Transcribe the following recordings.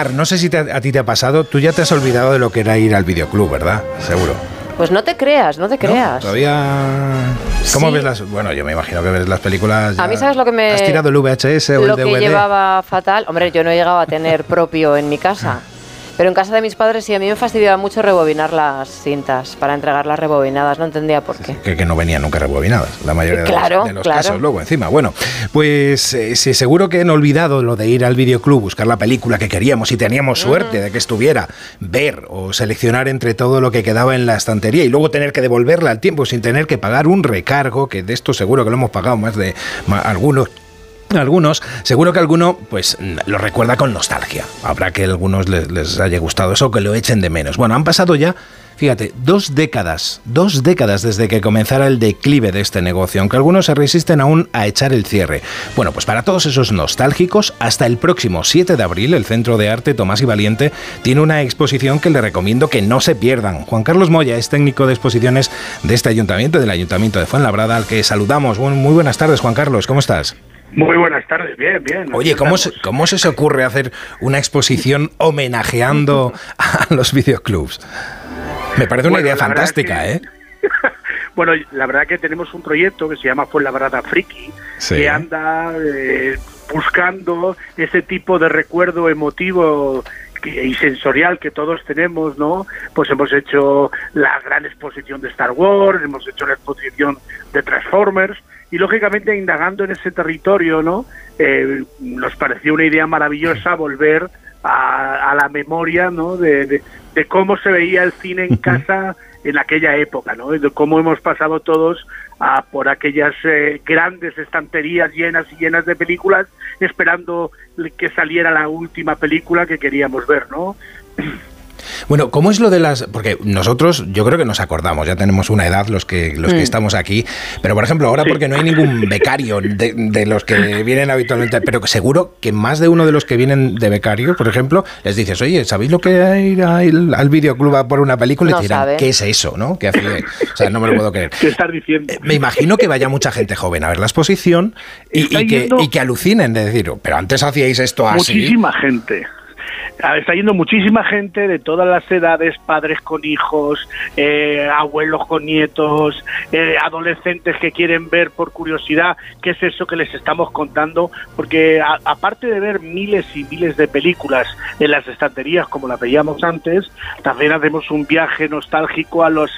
Mar, no sé si a ti te ha pasado, tú ya te has olvidado de lo que era ir al videoclub, ¿verdad? Seguro. Pues no te creas, no te creas. Todavía. ¿Cómo ves las.? Bueno, yo me imagino que ves las películas. A mí, ¿sabes lo que me. ¿Has tirado el VHS o el DVD? Lo que llevaba fatal. Hombre, yo no he llegado a tener propio en mi casa. Pero en casa de mis padres sí, a mí me fastidiaba mucho rebobinar las cintas para entregarlas rebobinadas, no entendía por qué. Que, no venían nunca rebobinadas, la mayoría de los, casos luego encima. Bueno, pues eh, sí, seguro que han olvidado lo de ir al videoclub, buscar la película que queríamos y teníamos suerte de que estuviera, ver o seleccionar entre todo lo que quedaba en la estantería y luego tener que devolverla al tiempo sin tener que pagar un recargo, que de esto seguro que lo hemos pagado más de algunos algunos, seguro que alguno pues lo recuerda con nostalgia. Habrá que a algunos les, haya gustado eso, que lo echen de menos. Bueno, han pasado ya Fíjate, dos décadas, dos décadas desde que comenzara el declive de este negocio, aunque algunos se resisten aún a echar el cierre. Bueno, pues para todos esos nostálgicos, hasta el próximo 7 de abril, el Centro de Arte Tomás y Valiente tiene una exposición que le recomiendo que no se pierdan. Juan Carlos Moya es técnico de exposiciones de este ayuntamiento, del Ayuntamiento de Fuenlabrada, al que saludamos. muy buenas tardes, Juan Carlos, ¿cómo estás? Muy buenas tardes, bien, bien. Oye, ¿cómo se, ¿cómo se os ocurre hacer una exposición homenajeando a los videoclubs? Me parece una idea fantástica, ¿eh? bueno, la verdad que tenemos un proyecto que se llama Fuenlabrada Friki, que anda eh, buscando ese tipo de recuerdo emotivo y sensorial que todos tenemos, ¿no? Pues hemos hecho la gran exposición de Star Wars, hemos hecho la exposición de Transformers, y lógicamente indagando en ese territorio, ¿no? Eh, nos pareció una idea maravillosa volver a, la memoria, ¿no? De, cómo se veía el cine en casa en aquella época, ¿no? De cómo hemos pasado todos a, por aquellas eh, grandes estanterías llenas y llenas de películas, esperando que saliera la última película que queríamos ver, ¿no? Bueno, ¿cómo es lo de las...? Porque nosotros, yo creo que nos acordamos, ya tenemos una edad los que, los que mm. estamos aquí, pero por ejemplo, ahora porque no hay ningún becario de, los que vienen habitualmente, pero seguro que más de uno de los que vienen de becario, por ejemplo, les dices, oye, ¿sabéis lo que hay ir al, videoclub a por una película? y te dirán, ¿qué es eso? ¿no? ¿Qué hace? O sea, no me lo puedo creer. ¿Qué estás diciendo? Eh, me imagino que vaya mucha gente joven a ver la exposición y, que, y que alucinen de decir, pero antes hacíais esto así. Muchísima gente. Ah, está yendo muchísima gente de todas las edades, padres con hijos, eh, abuelos con nietos, eh, adolescentes que quieren ver por curiosidad qué es eso que les estamos contando, porque aparte de ver miles y miles de películas en las estanterías como las veíamos antes, también hacemos un viaje nostálgico a los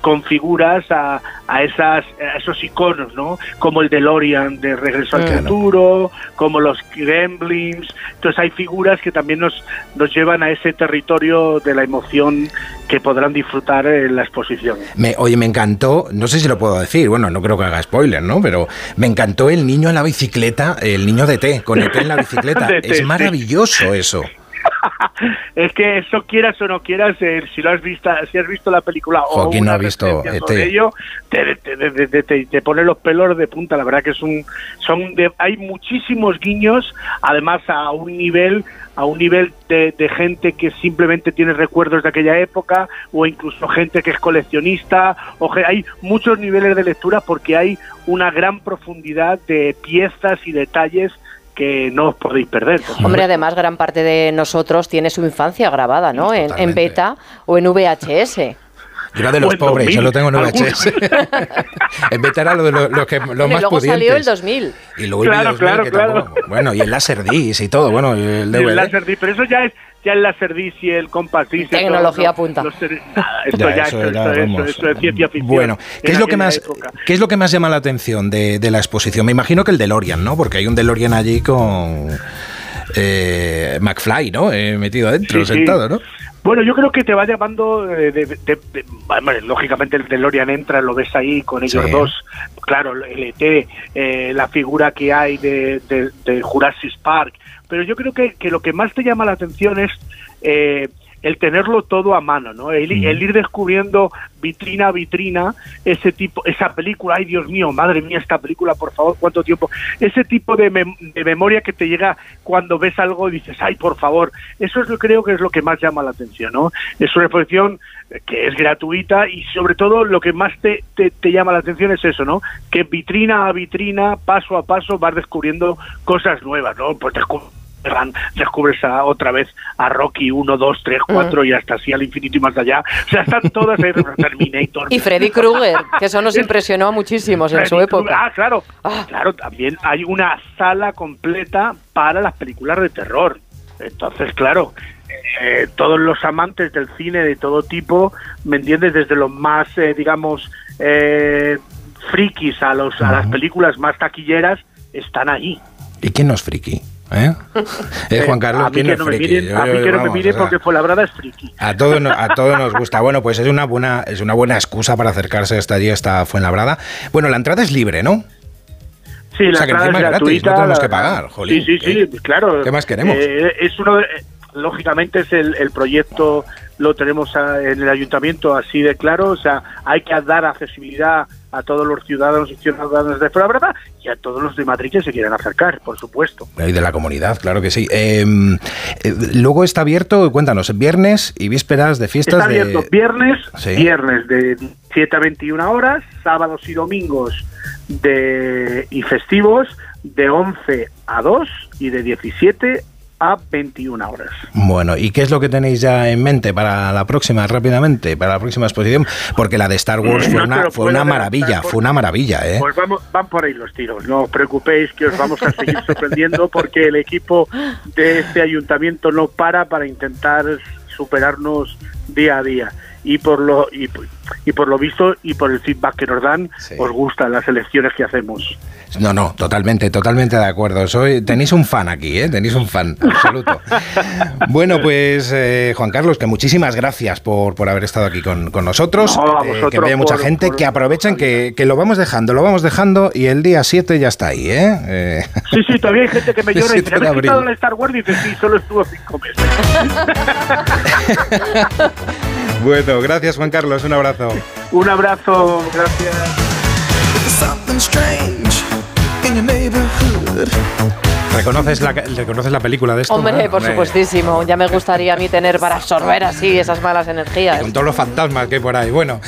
con figuras a, a, esas, esos iconos, ¿no? Como el DeLorean de Regreso al Futuro, como los Gremlins. Entonces hay figuras que también nos, nos llevan a ese territorio de la emoción que podrán disfrutar en la exposición. Me, oye, me encantó, no sé si lo puedo decir, bueno, no creo que haga spoiler, ¿no? Pero me encantó el niño en la bicicleta, el niño de té, con el té en la bicicleta. es maravilloso eso. Es que eso quieras o no quieras, eh, si lo has visto, si has visto la película o no ha visto este? ello, te, te, pone los pelos de punta. La verdad que es un, son, hay muchísimos guiños, además a un nivel a un nivel de, gente que simplemente tiene recuerdos de aquella época o incluso gente que es coleccionista o hay muchos niveles de lectura porque hay una gran profundidad de piezas y detalles que no os podéis perder. Hombre, además gran parte de nosotros tiene su infancia grabada, ¿no? En, beta o en VHS. Yo era de los pobres, yo lo tengo en VHS. en beta era lo, de lo, que, lo más luego salió el 2000. Y luego el 2000, claro, Bueno, y el Laserdisc y todo, bueno, el DVD. El Laserdisc, pero eso ya es ya el Laserdisc y el Compact Tecnología punta. esto ya, eso, es ciencia ficción. Bueno, ¿qué es, lo que más, ¿qué es lo que más llama la atención de, de la exposición? Me imagino que el DeLorean, ¿no? Porque hay un DeLorean allí con eh, McFly, ¿no? Eh, metido adentro, sentado, ¿no? Bueno, yo creo que te va llamando, eh, de, lógicamente el DeLorean entra, lo ves ahí con ellos dos, claro, el ET, eh, la figura que hay de, de, Jurassic Park, pero yo creo que, que, lo que más te llama la atención es eh, el tenerlo todo a mano, ¿no? El, ir descubriendo vitrina a vitrina ese tipo, esa película, ay Dios mío, madre mía, esta película, por favor, cuánto tiempo, ese tipo de, memoria que te llega cuando ves algo y dices, ay, por favor, eso es lo creo que es lo que más llama la atención, ¿no? Es una exposición que es gratuita y sobre todo lo que más te, te, llama la atención es eso, ¿no? Que vitrina a vitrina, paso a paso, vas descubriendo cosas nuevas, ¿no? Pues descubres a, otra vez a Rocky 1, 2, 3, 4 y hasta así al infinito y más allá. O sea, están todas ahí, Terminator. Y Freddy Krueger, que eso nos impresionó a muchísimos en su época. Ah, claro. Ah. Claro, también hay una sala completa para las películas de terror. Entonces, claro, eh, todos los amantes del cine de todo tipo, ¿me entiendes? Desde los más, eh, digamos, eh, frikis a, los, a las películas más taquilleras, están ahí. ¿Y quién no es friki? ¿Eh? eh Juan Carlos, ¿quién no es friki? a mí que no me miren porque fue la verdad es friki. A todos, a todos nos gusta. Bueno, pues es una buena, es una buena excusa para acercarse hasta allí, hasta Fuenlabrada. Bueno, la entrada es libre, ¿no? Sí, la entrada es gratuita. no tenemos que pagar, Sí, sí, sí, claro. ¿Qué más queremos? Eh, es uno lógicamente es el, el proyecto lo tenemos en el ayuntamiento así de claro, o sea, hay que dar accesibilidad a todos los ciudadanos y ciudadanas de Fuenlabrada y a todos los de Madrid que se quieran acercar, por supuesto. Y de la comunidad, claro que sí. Em, eh, luego está abierto, cuéntanos, viernes y vísperas de fiestas. Está abierto viernes, viernes de 7 a 21 horas, sábados y domingos de y festivos de 11 a 2 y de 17 a 21 horas. Bueno, ¿y qué es lo que tenéis ya en mente para la próxima, rápidamente, para la próxima exposición? Porque la de Star Wars fue, una, fue una maravilla, fue una maravilla, ¿eh? Pues vamos, van por ahí los tiros, no os preocupéis que os vamos a seguir sorprendiendo porque el equipo de este ayuntamiento no para para intentar superarnos día a día y por lo y, por lo visto y por el feedback que nos dan os gustan las elecciones que hacemos. No, no, totalmente, totalmente de acuerdo. Soy, tenéis un fan aquí, ¿eh? tenéis un fan absoluto. bueno, pues eh, Juan Carlos, que muchísimas gracias por, por haber estado aquí con, nosotros. Eh, que vea mucha gente, que aprovechen, que, que, lo vamos dejando, lo vamos dejando y el día 7 ya está ahí. ¿eh? eh sí, sí, todavía hay gente que me llora y me ha quitado la Star Wars y dice, sí, solo estuvo cinco meses. bueno, gracias Juan Carlos, un abrazo. Un abrazo, gracias. ¿Reconoces la, ¿Reconoces la película de esto? Hombre, por supuestísimo. Ya me gustaría a mí tener para absorber así esas malas energías. con todos los fantasmas que hay por ahí. Bueno,